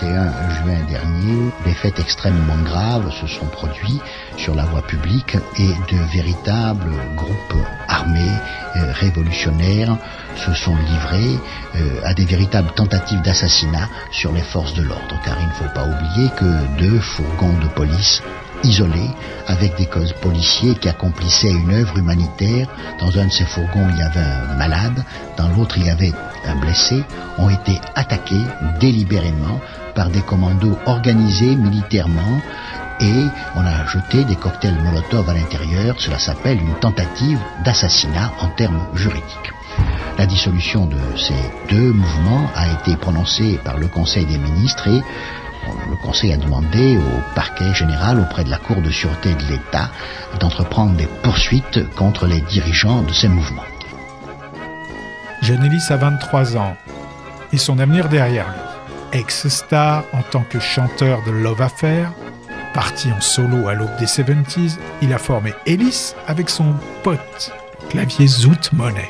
21 juin dernier, des faits extrêmement graves se sont produits sur la voie publique et de véritables groupes armés euh, révolutionnaires se sont livrés euh, à des véritables tentatives d'assassinat sur les forces de l'ordre. Car il ne faut pas oublier que deux fourgons de police isolés avec des policiers qui accomplissaient une œuvre humanitaire. Dans un de ces fourgons, il y avait un malade, dans l'autre, il y avait un blessé, ont été attaqués délibérément par des commandos organisés militairement et on a jeté des cocktails Molotov à l'intérieur. Cela s'appelle une tentative d'assassinat en termes juridiques. La dissolution de ces deux mouvements a été prononcée par le Conseil des ministres et le Conseil a demandé au parquet général auprès de la Cour de sûreté de l'État d'entreprendre des poursuites contre les dirigeants de ces mouvements. Jeune a 23 ans et son avenir derrière lui. Ex-star en tant que chanteur de Love Affair, parti en solo à l'aube des 70s, il a formé Ellis avec son pote, clavier Zoot Money.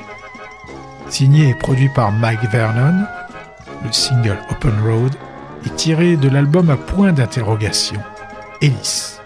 Signé et produit par Mike Vernon, le single Open Road est tiré de l'album à point d'interrogation, Ellis.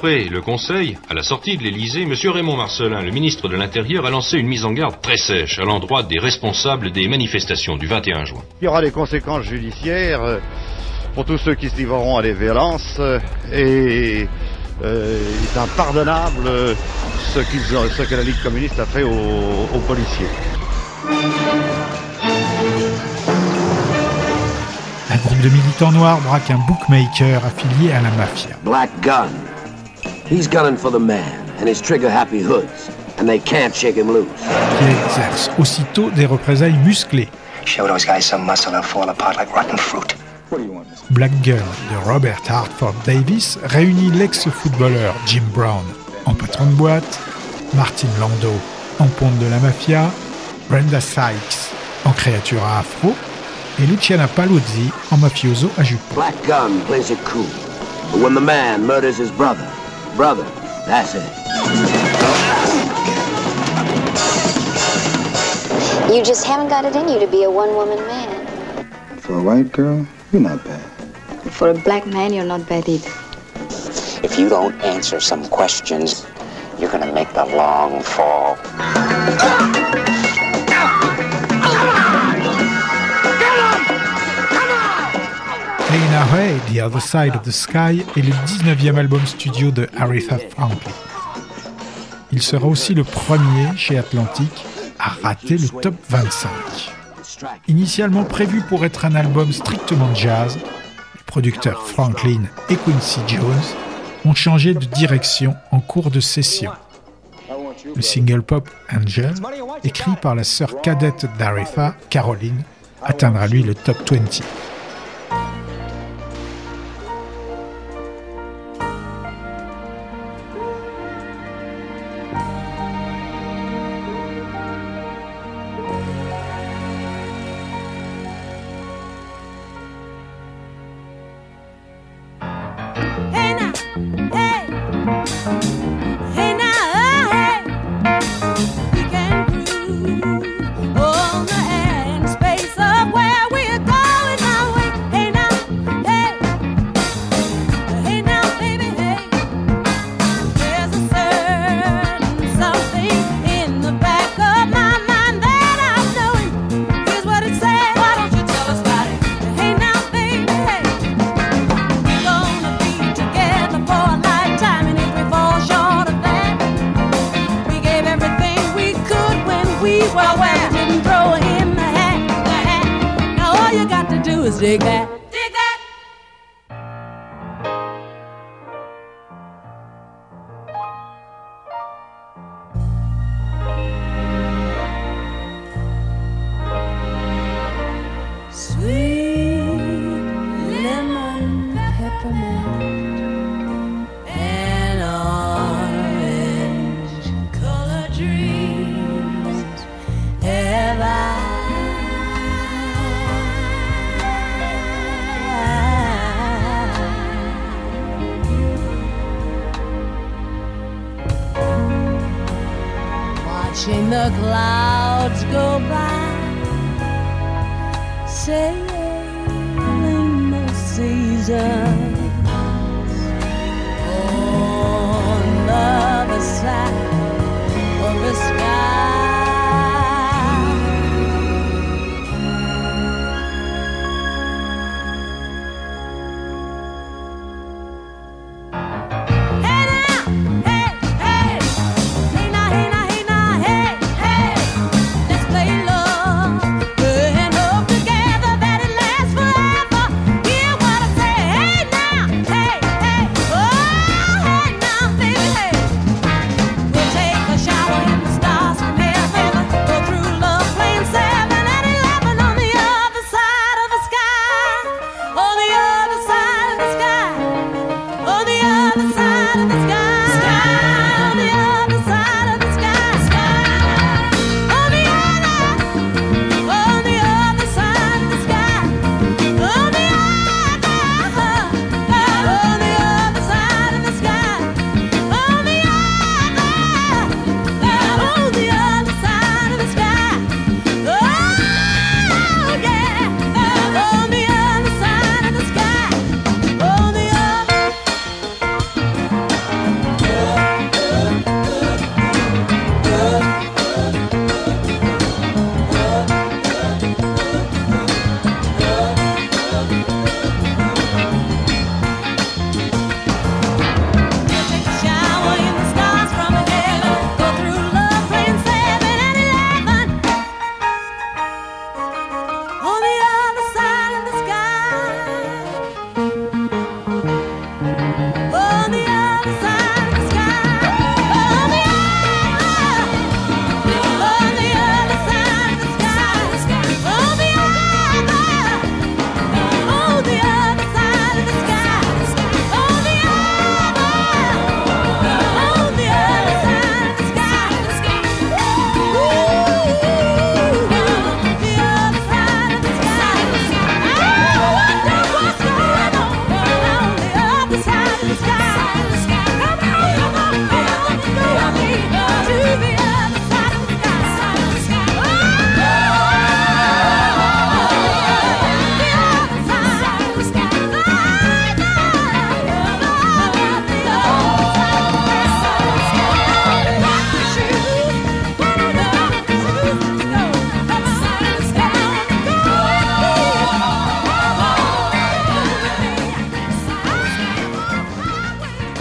Après le Conseil, à la sortie de l'Élysée, M. Raymond Marcelin, le ministre de l'Intérieur, a lancé une mise en garde très sèche à l'endroit des responsables des manifestations du 21 juin. Il y aura des conséquences judiciaires euh, pour tous ceux qui se livreront à des violences euh, et euh, il est impardonnable ce, ce, que la Ligue communiste a fait aux policiers. groupe de militants noirs braque un bookmaker affilié à la mafia. Black Gun. He's gunning for the man and his trigger-happy hoods, and they can't shake him loose. Qui exerce aussitôt des représailles musclées. Show those guys some muscle, they'll fall apart like rotten fruit. Black Gun de Robert Hartford Davis réunit l'ex-footballeur Jim Brown en patron de boîte, Martin Lando en ponte de la mafia, Brenda Sykes en créature à afro et Luciana Paluzzi en mafioso à jupe. Black Gun plays it cool, but when the man murders his brother, brother, that's it. You just haven't got it in you to be a one-woman man. For a white girl, you're not bad. For a black man, you're not bad either. If you don't answer some questions, you're gonna make the long fall. The Other Side of the Sky est le 19e album studio de Aretha Franklin. Il sera aussi le premier chez Atlantic à rater le top 25. Initialement prévu pour être un album strictement jazz, les producteurs Franklin et Quincy Jones ont changé de direction en cours de session. Le single pop Angel, écrit par la sœur cadette d'Aretha, Caroline, atteindra lui le top 20.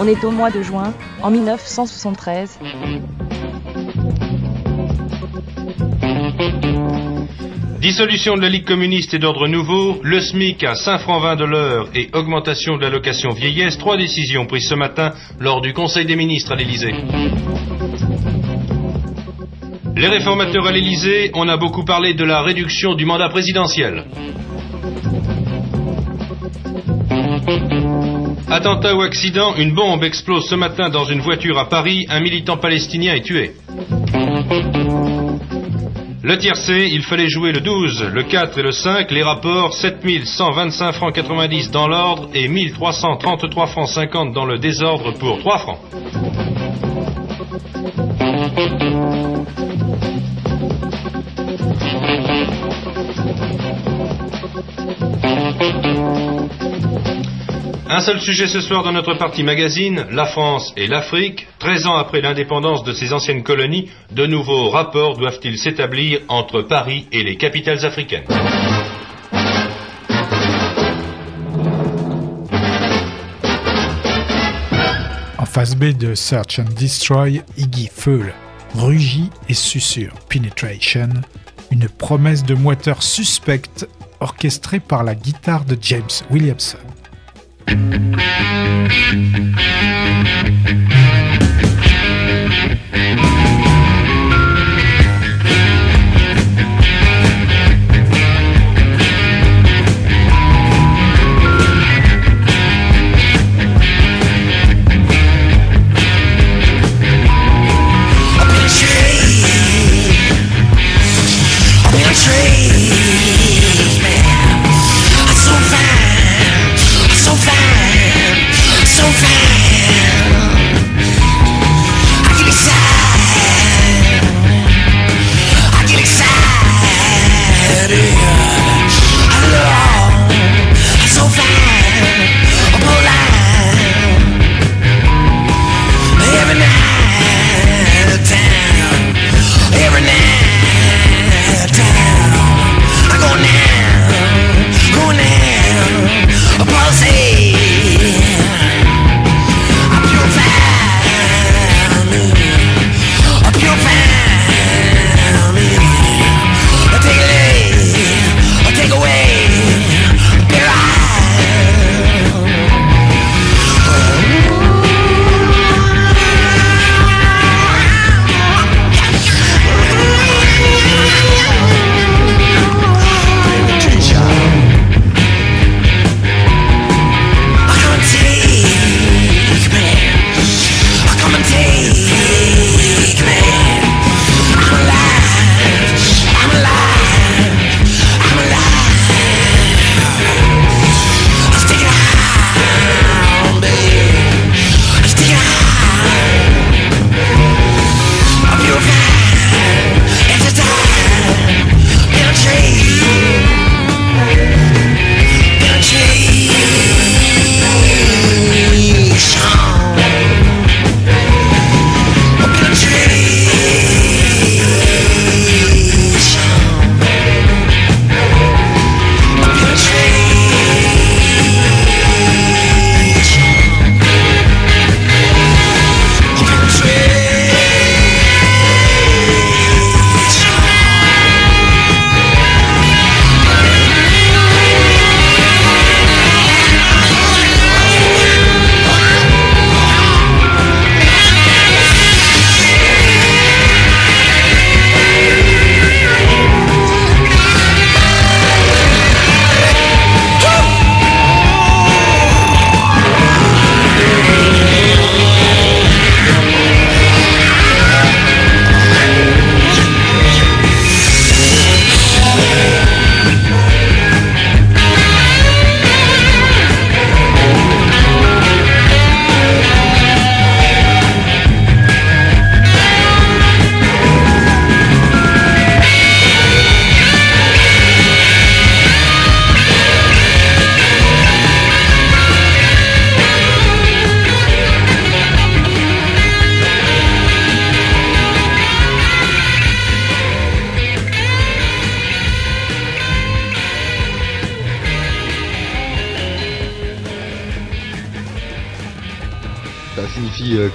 Est au mois de juin, en 1973. Dissolution de la Ligue communiste et d'ordre nouveau, le SMIC à 5 francs 20 de l'heure et augmentation de l'allocation vieillesse, trois décisions prises ce matin lors du Conseil des ministres à l'Élysée. Les réformateurs à l'Élysée, on a beaucoup parlé de la réduction du mandat présidentiel. Attentat ou accident, une bombe explose ce matin dans une voiture à Paris, un militant palestinien est tué. Le tiercé, il fallait jouer le 12, le 4 et le 5, les rapports 7125 francs 90 dans l'ordre et 1333 francs 50 dans le désordre pour 3 francs. Un seul sujet ce soir dans notre partie magazine, la France et l'Afrique. 13 ans après l'indépendance de ces anciennes colonies, de nouveaux rapports doivent-ils s'établir entre Paris et les capitales africaines? En phase B de Search and Destroy, Iggy feule, rugit et susurre Penetration, une promesse de moiteur suspecte orchestrée par la guitare de James Williamson. So fine,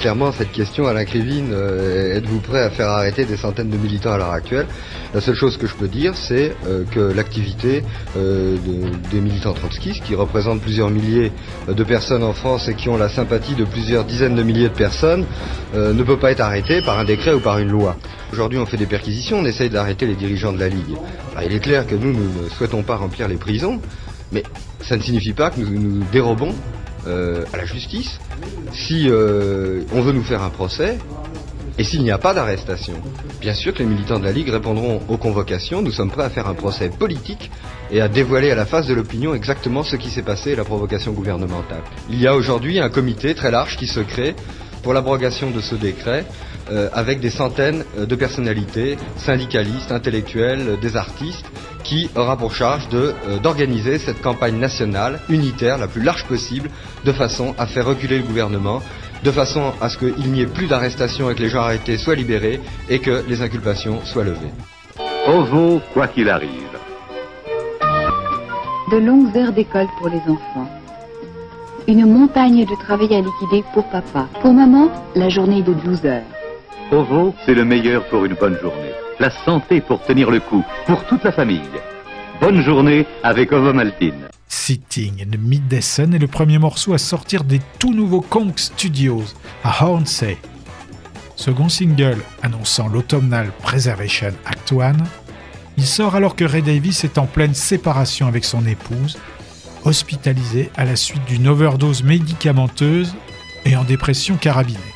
clairement cette question, Alain Krivine, euh, êtes-vous prêt à faire arrêter des centaines de militants à l'heure actuelle? La seule chose que je peux dire, c'est euh, que l'activité euh, de- des militants trotskistes, qui représentent plusieurs milliers de personnes en France et qui ont la sympathie de plusieurs dizaines de milliers de personnes, ne peut pas être arrêtée par un décret ou par une loi. Aujourd'hui, on fait des perquisitions, on essaye d'arrêter les dirigeants de la Ligue. Il est clair que nous, nous ne souhaitons pas remplir les prisons, mais ça ne signifie pas que nous nous dérobons euh, à la justice si euh, on veut nous faire un procès et s'il n'y a pas d'arrestation. Bien sûr que les militants de la Ligue répondront aux convocations, nous sommes prêts à faire un procès politique et à dévoiler à la face de l'opinion exactement ce qui s'est passé et la provocation gouvernementale. Il y a aujourd'hui un comité très large qui se crée pour l'abrogation de ce décret euh, avec des centaines de personnalités, syndicalistes, intellectuels, des artistes, qui aura pour charge de, euh, d'organiser cette campagne nationale, unitaire, la plus large possible, de façon à faire reculer le gouvernement, de façon à ce qu'il n'y ait plus d'arrestations et que les gens arrêtés soient libérés et que les inculpations soient levées. OVO, quoi qu'il arrive. De longues heures d'école pour les enfants. Une montagne de travail à liquider pour papa. Pour maman, la journée de 12 heures. OVO, c'est le meilleur pour une bonne journée. La santé pour tenir le coup, pour toute la famille. Bonne journée avec Ovo Maltine. Sitting in the Midday Sun est le premier morceau à sortir des tout nouveaux Kong Studios à Hornsey. Second single annonçant l'automnal Preservation Act 1, il sort alors que Ray Davis est en pleine séparation avec son épouse, hospitalisé à la suite d'une overdose médicamenteuse et en dépression carabinée.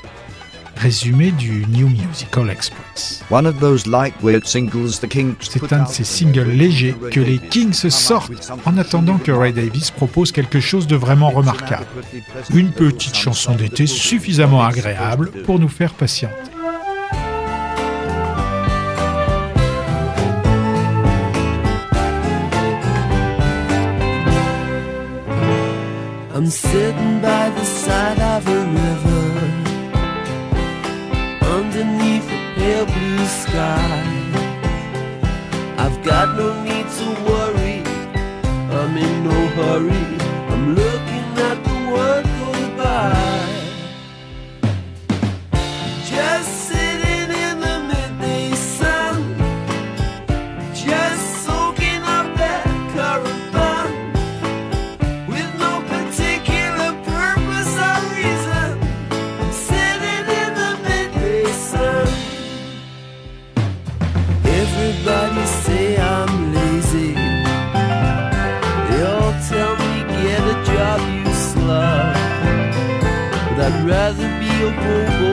Résumé du New Musical Express. One of those lightweight singles the Kings C'est un de ces singles légers que les Kings sortent en attendant que Ray Davis propose quelque chose de vraiment remarquable. Une petite chanson d'été suffisamment agréable pour nous faire patienter. I'm sitting by the side of a river a blue sky. I've got no need to worry, I'm in no hurry. Slug. But I'd rather be a hobo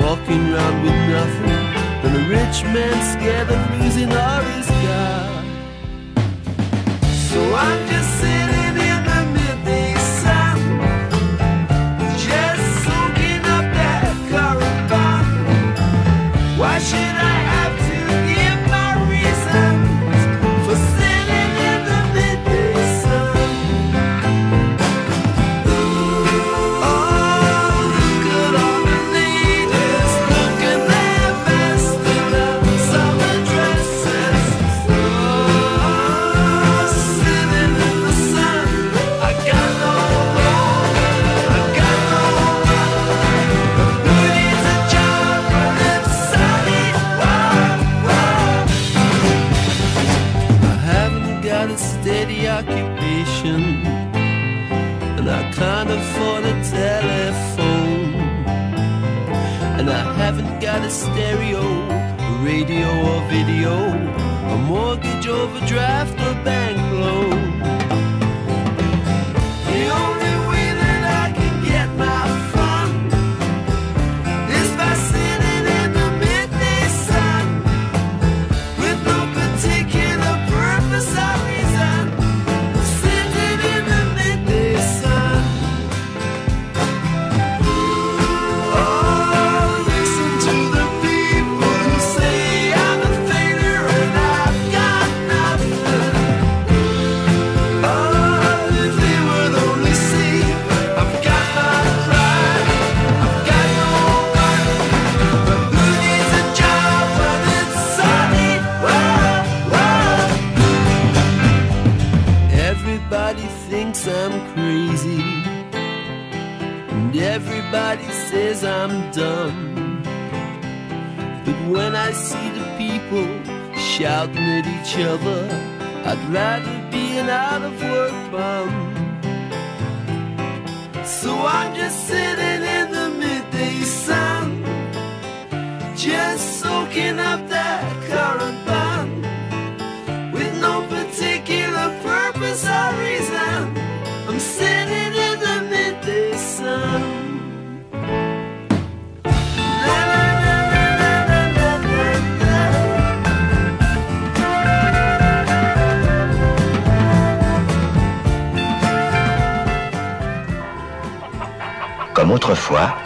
walking around with nothing than a rich man scared of losing all he's got. So I'm just sitting stereo, a radio or video, a mortgage overdraft or bank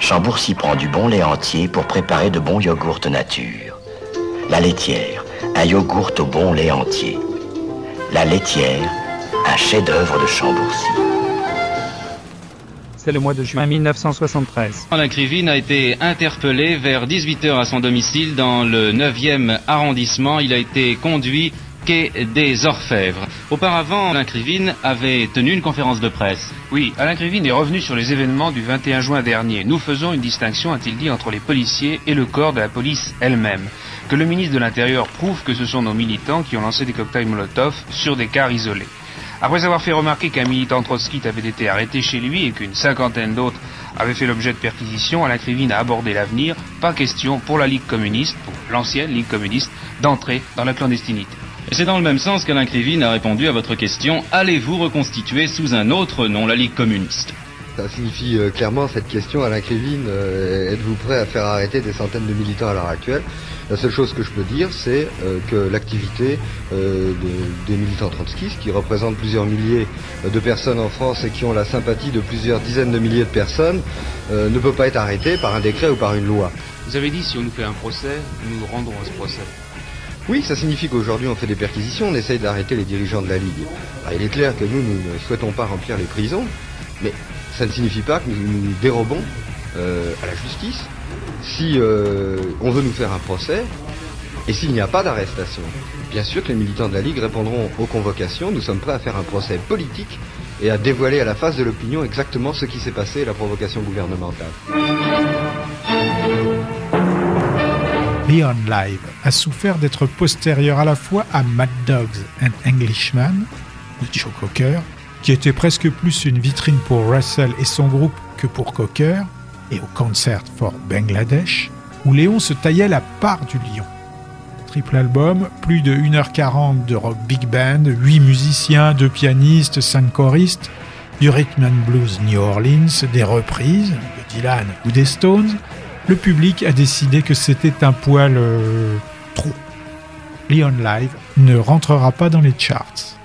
Chambourcy prend du bon lait entier pour préparer de bons yogourts nature. La laitière, un yogourt au bon lait entier. La laitière, un chef-d'œuvre de Chambourcy. C'est le mois de juin 1973. Alain Krivine a été interpellé vers 18h à son domicile dans le 9e arrondissement. Il a été conduit des Orfèvres. Auparavant, Alain Krivine avait tenu une conférence de presse. Oui, Alain Krivine est revenu sur les événements du 21 juin dernier. Nous faisons une distinction, a-t-il dit, entre les policiers et le corps de la police elle-même. Que le ministre de l'Intérieur prouve que ce sont nos militants qui ont lancé des cocktails Molotov sur des cars isolés. Après avoir fait remarquer qu'un militant trotskite avait été arrêté chez lui et qu'une cinquantaine d'autres avaient fait l'objet de perquisitions, Alain Krivine a abordé l'avenir. Pas question pour la Ligue communiste, pour l'ancienne Ligue communiste, d'entrer dans la clandestinité. Et c'est dans le même sens qu'Alain Krivine a répondu à votre question allez-vous reconstituer sous un autre nom la Ligue communiste? Ça signifie euh, clairement cette question, Alain Krivine, euh, êtes-vous prêt à faire arrêter des centaines de militants à l'heure actuelle? La seule chose que je peux dire, c'est euh, que l'activité euh, de- des militants trotskistes, qui représentent plusieurs milliers de personnes en France et qui ont la sympathie de plusieurs dizaines de milliers de personnes, euh, ne peut pas être arrêtée par un décret ou par une loi. Vous avez dit, si on nous fait un procès, nous nous rendrons à ce procès. Oui, ça signifie qu'aujourd'hui on fait des perquisitions, on essaye d'arrêter les dirigeants de la Ligue. Alors, il est clair que nous, nous ne souhaitons pas remplir les prisons, mais ça ne signifie pas que nous nous dérobons euh, à la justice si euh, on veut nous faire un procès et s'il n'y a pas d'arrestation. Bien sûr que les militants de la Ligue répondront aux convocations, nous sommes prêts à faire un procès politique et à dévoiler à la face de l'opinion exactement ce qui s'est passé et la provocation gouvernementale. Leon Live a souffert d'être postérieur à la fois à Mad Dogs and Englishman de Joe Cocker, qui était presque plus une vitrine pour Russell et son groupe que pour Cocker, et au Concert for Bangladesh, où Léon se taillait la part du lion. Triple album, plus de 1h40 de rock big band, 8 musiciens, 2 pianistes, 5 choristes, du rhythm and blues New Orleans, des reprises de Dylan ou des Stones, le public a décidé que c'était un poil euh, trop. Leon Live ne rentrera pas dans les charts.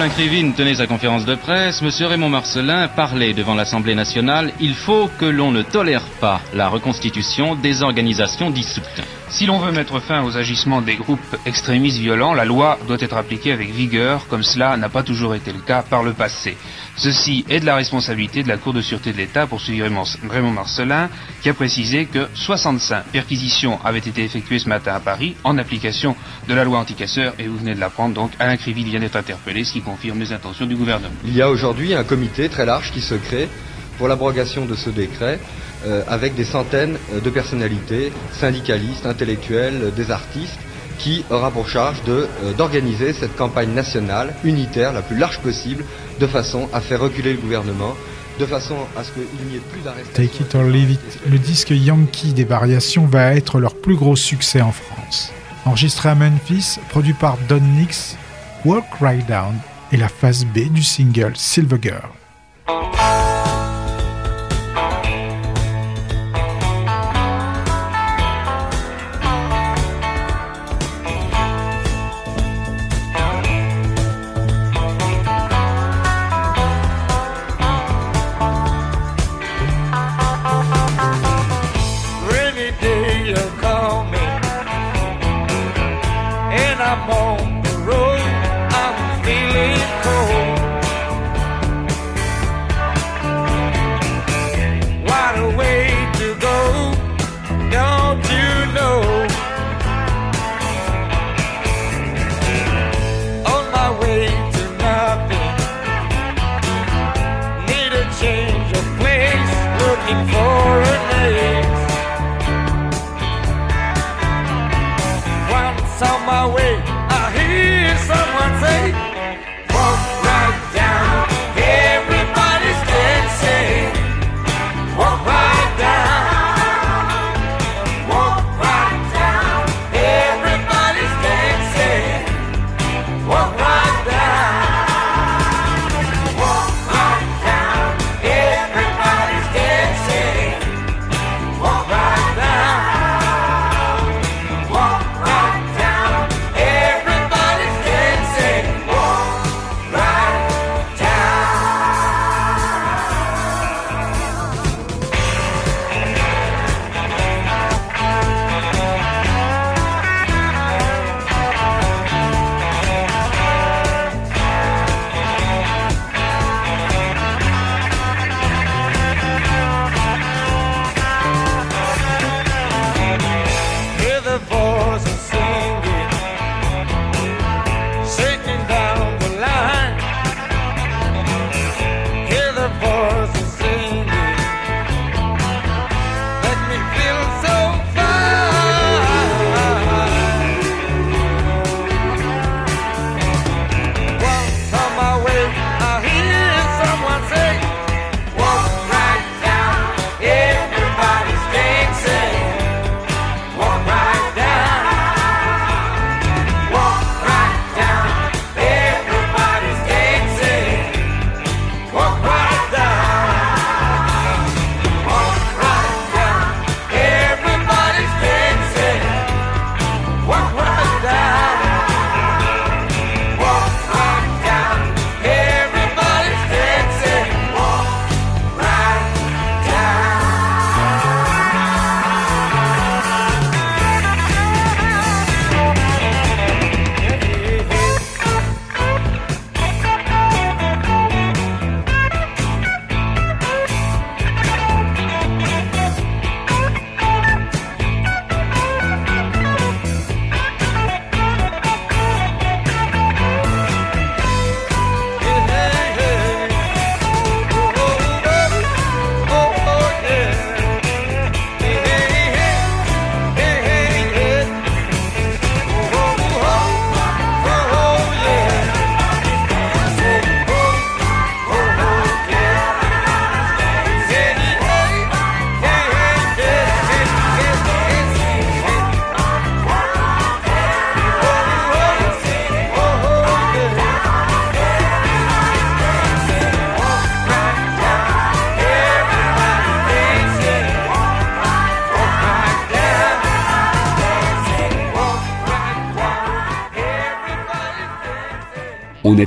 Alain Krivine tenait sa conférence de presse, M. Raymond Marcelin parlait devant l'Assemblée nationale Il faut que l'on ne tolère pas la reconstitution des organisations dissoutes. Si l'on veut mettre fin aux agissements des groupes extrémistes violents, la loi doit être appliquée avec vigueur, comme cela n'a pas toujours été le cas par le passé. Ceci est de la responsabilité de la Cour de sûreté de l'État, poursuivi Raymond Marcelin, qui a précisé que 65 perquisitions avaient été effectuées ce matin à Paris en application de la loi anticasseur, et vous venez de l'apprendre, donc Alain Krivine vient d'être interpellé, ce qui confirme les intentions du gouvernement. Il y a aujourd'hui un comité très large qui se crée pour l'abrogation de ce décret euh, avec des centaines euh, de personnalités, syndicalistes, intellectuels, euh, des artistes, qui aura pour charge d'organiser cette campagne nationale, unitaire, la plus large possible, de façon à faire reculer le gouvernement, de façon à ce qu'il n'y ait plus d'arrestations. Take It or Leave It, le disque Yankee des variations va être leur plus gros succès en France. Enregistré à Memphis, produit par Don Nix, Walk Right Down est la phase B du single Silver Girl.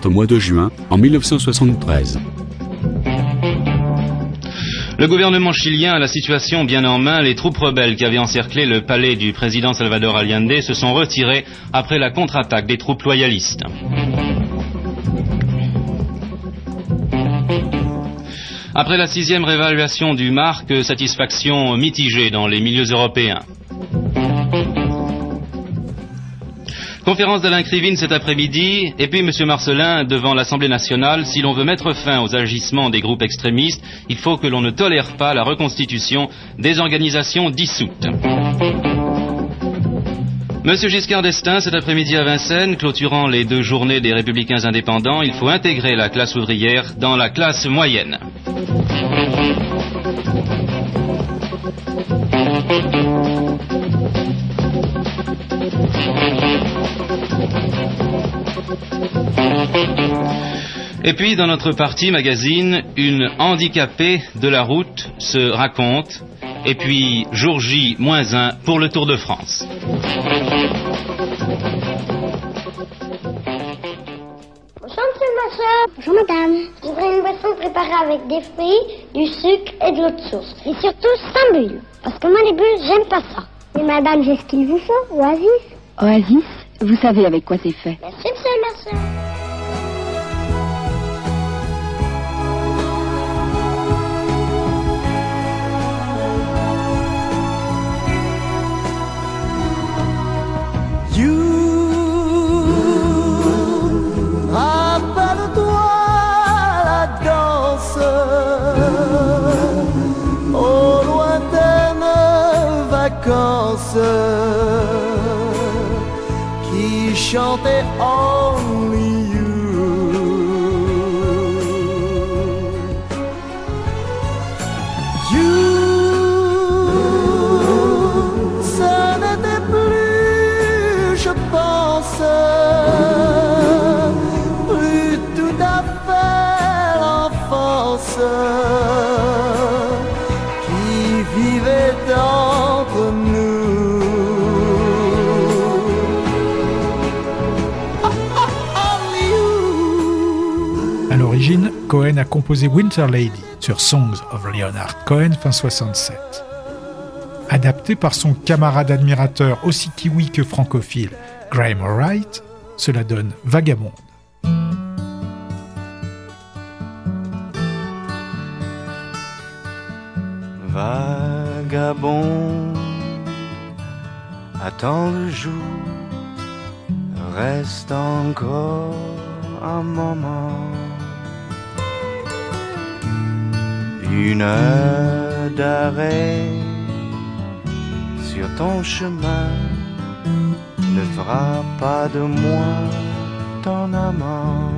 Au mois de juin, en 1973. Le gouvernement chilien a la situation bien en main. Les troupes rebelles qui avaient encerclé le palais du président Salvador Allende se sont retirées après la contre-attaque des troupes loyalistes. Après la sixième réévaluation du marque, satisfaction mitigée dans les milieux européens. Conférence d'Alain Krivine cet après-midi, et puis M. Marcelin devant l'Assemblée nationale, si l'on veut mettre fin aux agissements des groupes extrémistes, il faut que l'on ne tolère pas la reconstitution des organisations dissoutes. Monsieur Giscard d'Estaing, cet après-midi à Vincennes, clôturant les deux journées des républicains indépendants, il faut intégrer la classe ouvrière dans la classe moyenne. Et puis, dans notre partie magazine, une handicapée de la route se raconte. Et puis, jour J moins 1 pour le Tour de France. Bonjour, monsieur ma soeur. Bonjour, madame. Je voudrais une boisson préparée avec des fruits, du sucre et de l'eau de source. Et surtout sans bulles. Parce que moi, les bulles, j'aime pas ça. Mais madame, j'ai ce qu'il vous faut, Oasis. Oasis, vous savez avec quoi c'est fait. Merci, monsieur ma soeur. Rappelle-toi qui chantait Only Cohen a composé Winter Lady sur Songs of Leonard Cohen fin 67. Adapté par son camarade admirateur aussi kiwi que francophile, Graham Wright, cela donne Vagabond. Vagabond, attends le jour, reste encore un moment. Une heure d'arrêt sur ton chemin ne fera pas de moi ton amant.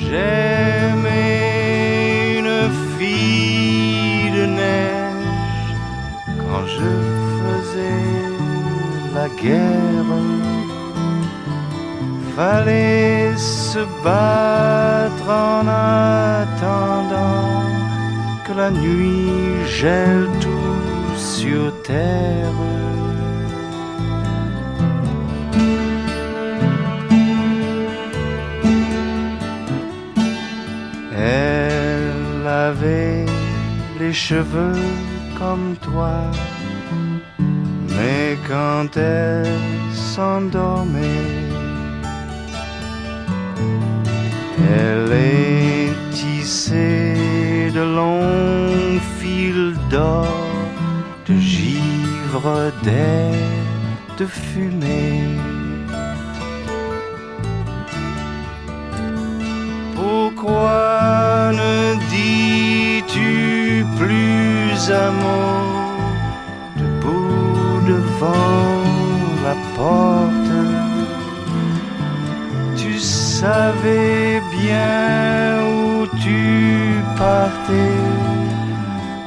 J'aimais une fille de neige quand je faisais la guerre. Fallait se battre en attendant que la nuit gèle tout sur terre. Elle avait les cheveux comme toi, mais quand elle s'endormait, elle est tissée de longs fils d'or, de givre d'air, de fumée. Pourquoi ne dis-tu plus un mot debout devant la porte? Tu savais où tu partais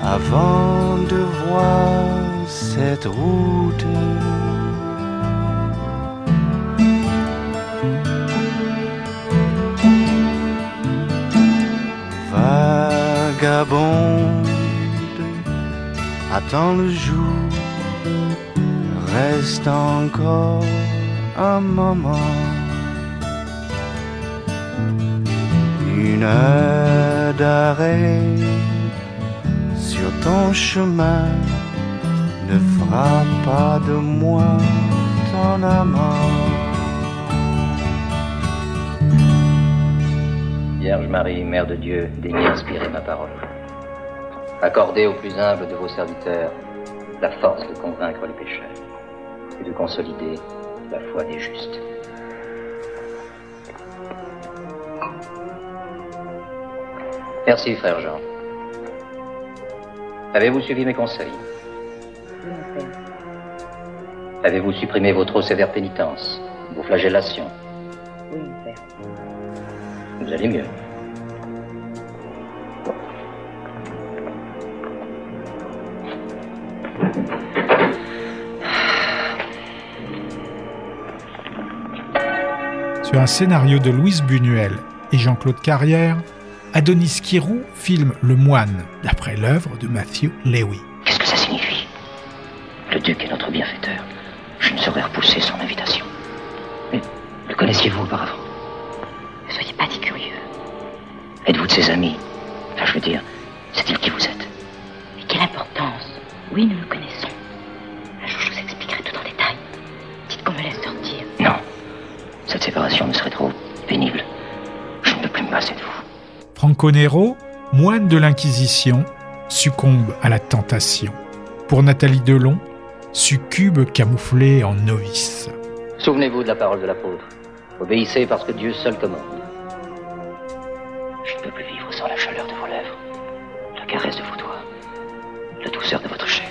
avant de voir cette route. Vagabonde, attends le jour, Reste encore un moment. Une heure d'arrêt sur ton chemin ne fera pas de moi ton amant. Vierge Marie, Mère de Dieu, daignez inspirer ma parole. Accordez au plus humble de vos serviteurs la force de convaincre les pécheurs et de consolider la foi des justes. Merci, frère Jean. Avez-vous suivi mes conseils? Avez-vous supprimé vos trop sévères pénitences, vos flagellations? Oui, mon père. Vous allez mieux. Sur un scénario de Louise Buñuel et Jean-Claude Carrière, Adonis Kirou filme Le Moine, d'après l'œuvre de Matthew Lewy. Qu'est-ce que ça signifie? Le duc est notre bienfaiteur. Je ne saurais repousser son invitation. Mais le connaissiez-vous auparavant? Ne soyez pas dit curieux. Êtes-vous de ses amis? Enfin, je veux dire, c'est-il qui vous êtes? Mais quelle importance? Oui, nous le connaissons. Un jour, je vous expliquerai tout en détail. Dites qu'on me laisse sortir. Non. Cette séparation me serait trop pénible. Je ne peux plus me passer de vous. Franco Nero, moine de l'Inquisition, succombe à la tentation. Pour Nathalie Delon, succube camouflé en novice. Souvenez-vous de la parole de l'apôtre. Obéissez parce que Dieu seul commande. Je ne peux plus vivre sans la chaleur de vos lèvres, la caresse de vos doigts, la douceur de votre chair.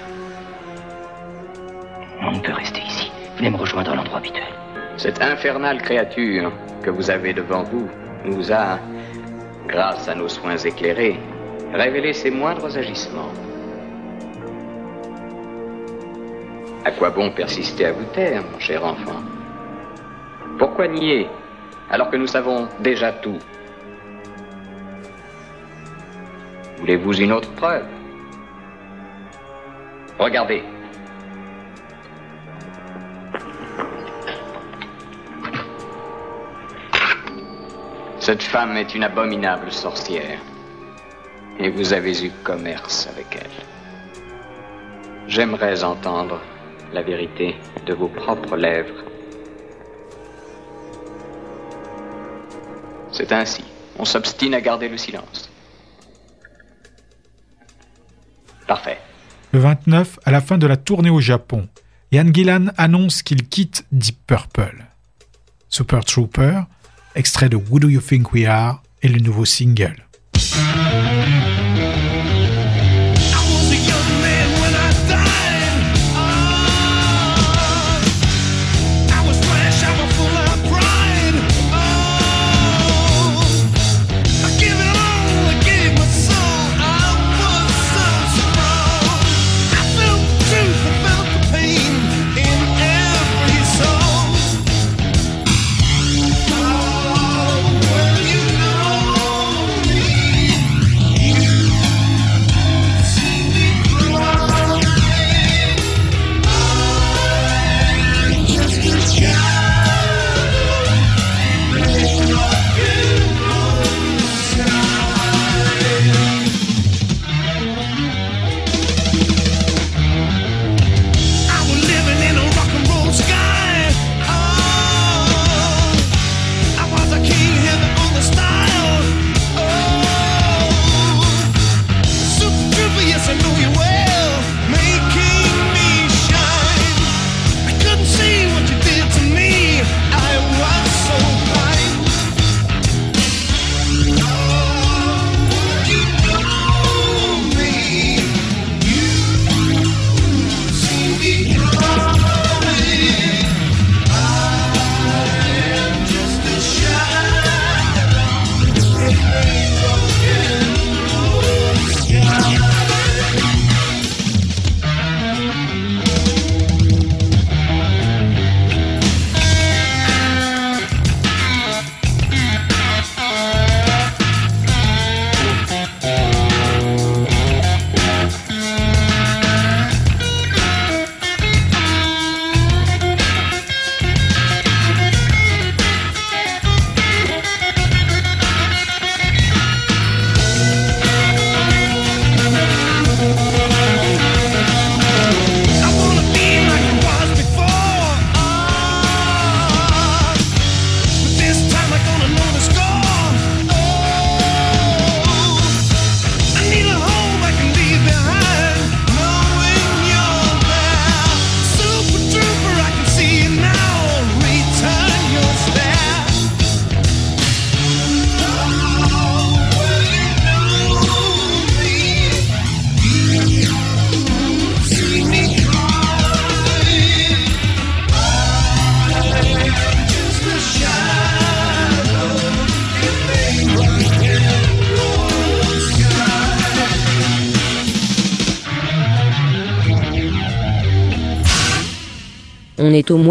On ne peut rester ici. Venez me rejoindre à l'endroit habituel. Cette infernale créature que vous avez devant vous nous a, grâce à nos soins éclairés, révélé ses moindres agissements. À quoi bon persister à vous taire, mon cher enfant? Pourquoi nier alors que nous savons déjà tout? Voulez-vous une autre preuve? Regardez. Cette femme est une abominable sorcière. Et vous avez eu commerce avec elle. J'aimerais entendre la vérité de vos propres lèvres. C'est ainsi. On s'obstine à garder le silence. Parfait. Le 29, à la fin de la tournée au Japon, Ian Gillan annonce qu'il quitte Deep Purple. Super Trooper, extrait de Who Do You Think We Are, est le nouveau single.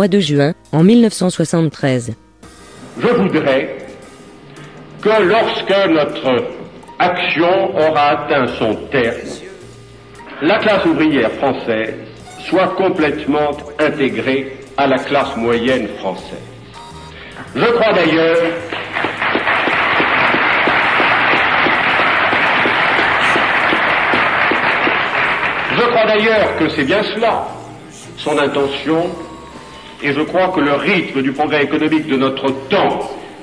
De juin, en 1973. Je voudrais que lorsque notre action aura atteint son terme, la classe ouvrière française soit complètement intégrée à la classe moyenne française. Je crois d'ailleurs Je crois d'ailleurs que c'est bien cela, son intention, et je crois que le rythme du progrès économique de notre temps,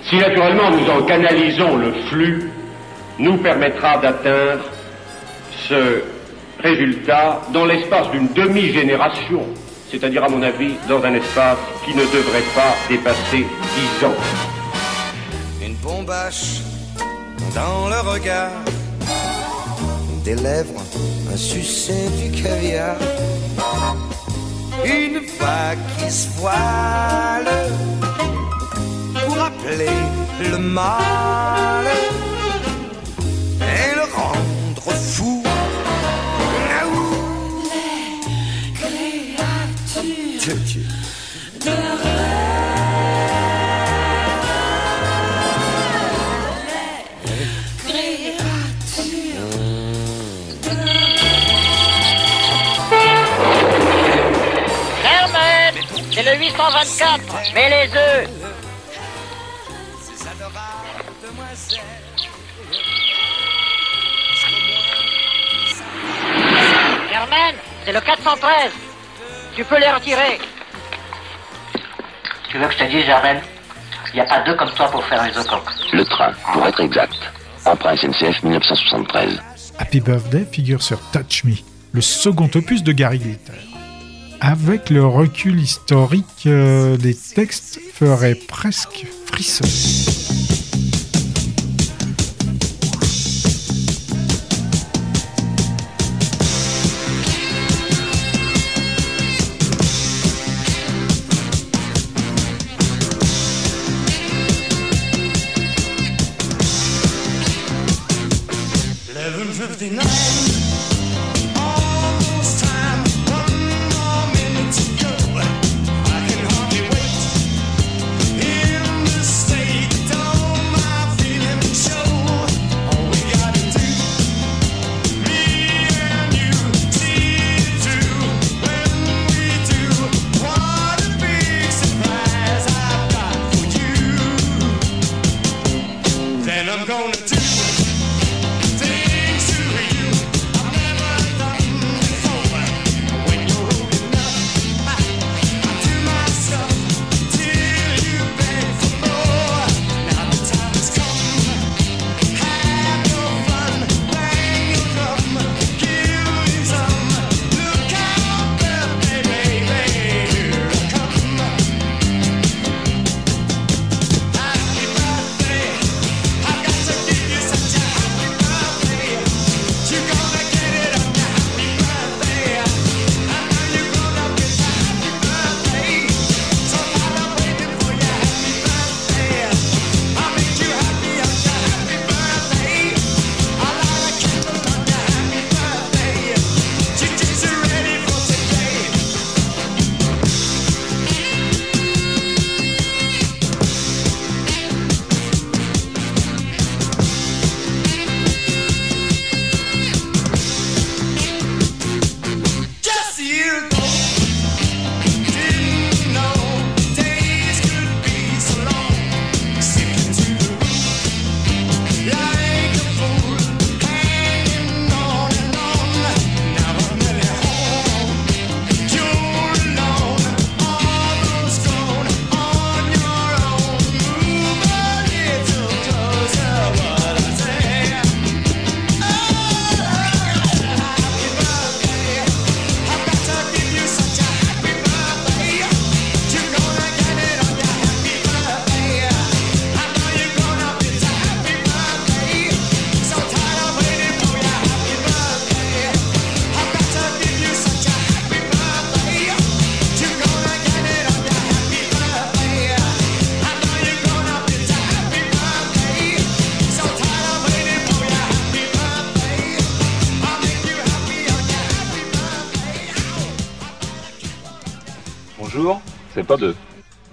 si naturellement nous en canalisons le flux, nous permettra d'atteindre ce résultat dans l'espace d'une demi-génération, c'est-à-dire à mon avis dans un espace qui ne devrait pas dépasser dix ans. Une bombache dans le regard, des lèvres, un sucet du caviar, vague qui se voile pour appeler le mal c'est le 824. Mets les œufs. Herman, c'est le 413. Tu peux les retirer. Tu veux que je te dise, Germaine Il n'y a pas deux comme toi pour faire les œufs. Le train, pour être exact. Emprunt SNCF 1973. Happy Birthday figure sur Touch Me, le second opus de Gary Glitter. Avec le recul historique, euh, les textes feraient presque frissonner. Pas deux.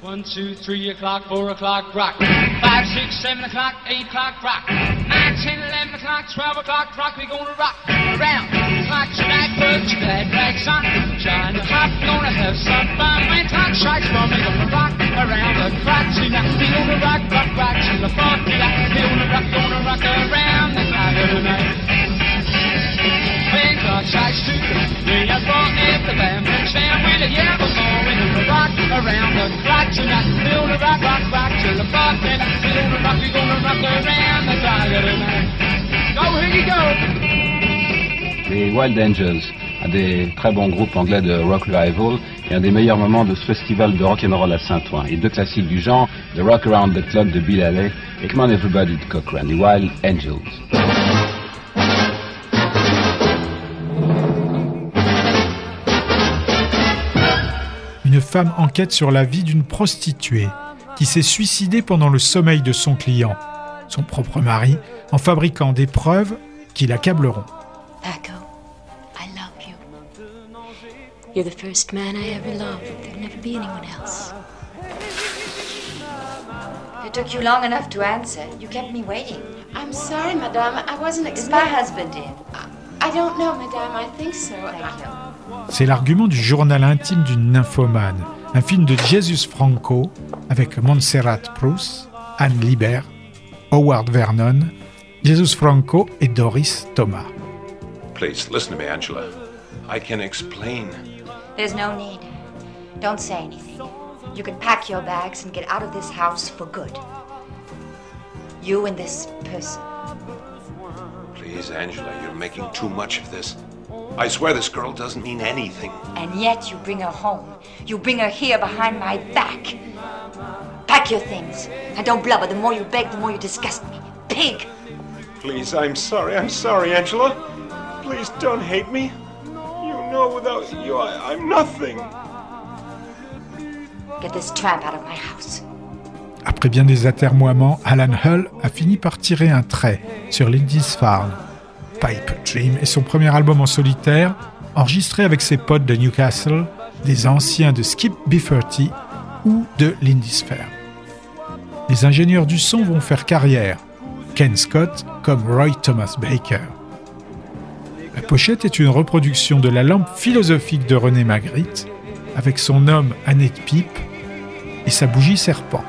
One, two, three o'clock, four o'clock, rock. Five, six, seven o'clock, eight o'clock, rock. Nine, ten, eleven o'clock, twelve o'clock, rock. We gonna rock around the clock tonight. Put your glad rags on, shine the hop. Gonna have some fun when clock strikes one. We gonna rock around the clock tonight. We gonna rock, rock, rock till the funky light. We gonna rock, gonna rock around the clock tonight. The rock rock, rock, rock rock, rock! Les Wild Angels, un des très bons groupes anglais de rock revival et un des meilleurs moments de ce festival de rock'n'roll à Saint-Ouen. Et deux classiques du genre, The Rock Around the Clock de Bill Haley et Come On Everybody de Cochrane, les Wild Angels. Femme enquête sur la vie d'une prostituée qui s'est suicidée pendant le sommeil de son client, son propre mari, en fabriquant des preuves qui l'accableront. Paco, I love you. You're the first man I ever loved. There'll never be anyone else. It took you long enough to answer. You kept me waiting. I'm sorry, madame. I wasn't Is my expecting. husband in? I don't know, madame. I think so. C'est l'argument du journal intime d'une nymphomane, un film de Jesus Franco avec Montserrat Proust, Anne Libert, Howard Vernon, Jesus Franco et Doris Thomas. Please, listen to me, Angela. I can explain. There's no need. Don't say anything. You can pack your bags and get out of this house for good. You and this person. Please, Angela, you're making too much of this. I swear this girl doesn't mean anything. And yet you bring her home. You bring her here behind my back. Pack your things. And don't blubber. The more you beg, the more you disgust me. Pig! Please, I'm sorry. I'm sorry, Angela. Please don't hate me. You know without you, I, I'm nothing. Get this tramp out of my house. Après bien des atermoiements, Alan Hull a fini par tirer un trait sur Lindisfarne. Pipe Dream est son premier album en solitaire, enregistré avec ses potes de Newcastle, des anciens de Skip Bifferty ou de Lindisfarne. Les ingénieurs du son vont faire carrière, Ken Scott comme Roy Thomas Baker. La pochette est une reproduction de la lampe philosophique de René Magritte, avec son homme Annette Pipe et sa bougie serpent.